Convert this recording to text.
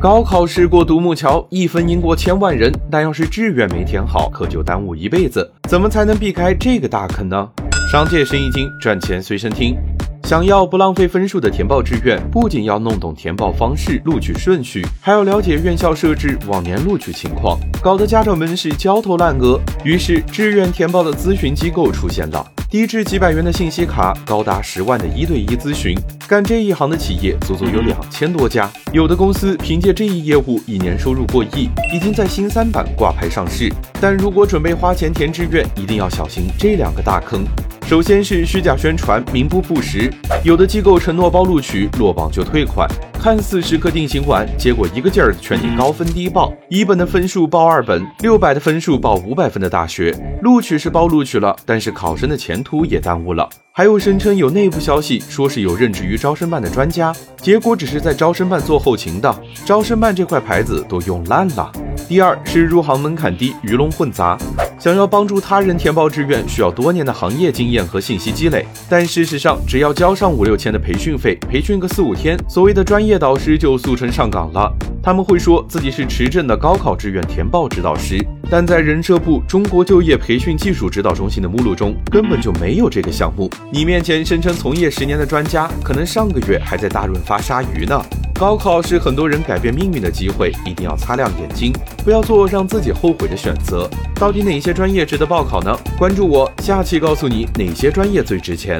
高考时过独木桥，一分赢过千万人，但要是志愿没填好，可就耽误一辈子。怎么才能避开这个大坑呢？商界生意经，赚钱随身听。想要不浪费分数的填报志愿，不仅要弄懂填报方式、录取顺序，还要了解院校设置往年录取情况，搞得家长们是焦头烂额。于是，志愿填报的咨询机构出现了，低至几百元的信息卡，高达十万的一对一咨询。干这一行的企业足足有两千多家，有的公司凭借这一业务，一年收入过亿，已经在新三板挂牌上市。但如果准备花钱填志愿，一定要小心这两个大坑。首先是虚假宣传，名不副实。有的机构承诺包录取，落榜就退款，看似时刻定心丸，结果一个劲儿的劝你高分低报，一本的分数报二本，六百的分数报五百分的大学，录取是包录取了，但是考生的前途也耽误了。还有声称有内部消息，说是有任职于招生办的专家，结果只是在招生办做后勤的，招生办这块牌子都用烂了。第二是入行门槛低，鱼龙混杂。想要帮助他人填报志愿，需要多年的行业经验和信息积累。但事实上，只要交上五六千的培训费，培训个四五天，所谓的专业导师就速成上岗了。他们会说自己是持证的高考志愿填报指导师，但在人社部中国就业培训技术指导中心的目录中，根本就没有这个项目。你面前声称从业十年的专家，可能上个月还在大润发杀鱼呢。高考是很多人改变命运的机会，一定要擦亮眼睛，不要做让自己后悔的选择。到底哪些专业值得报考呢？关注我，下期告诉你哪些专业最值钱。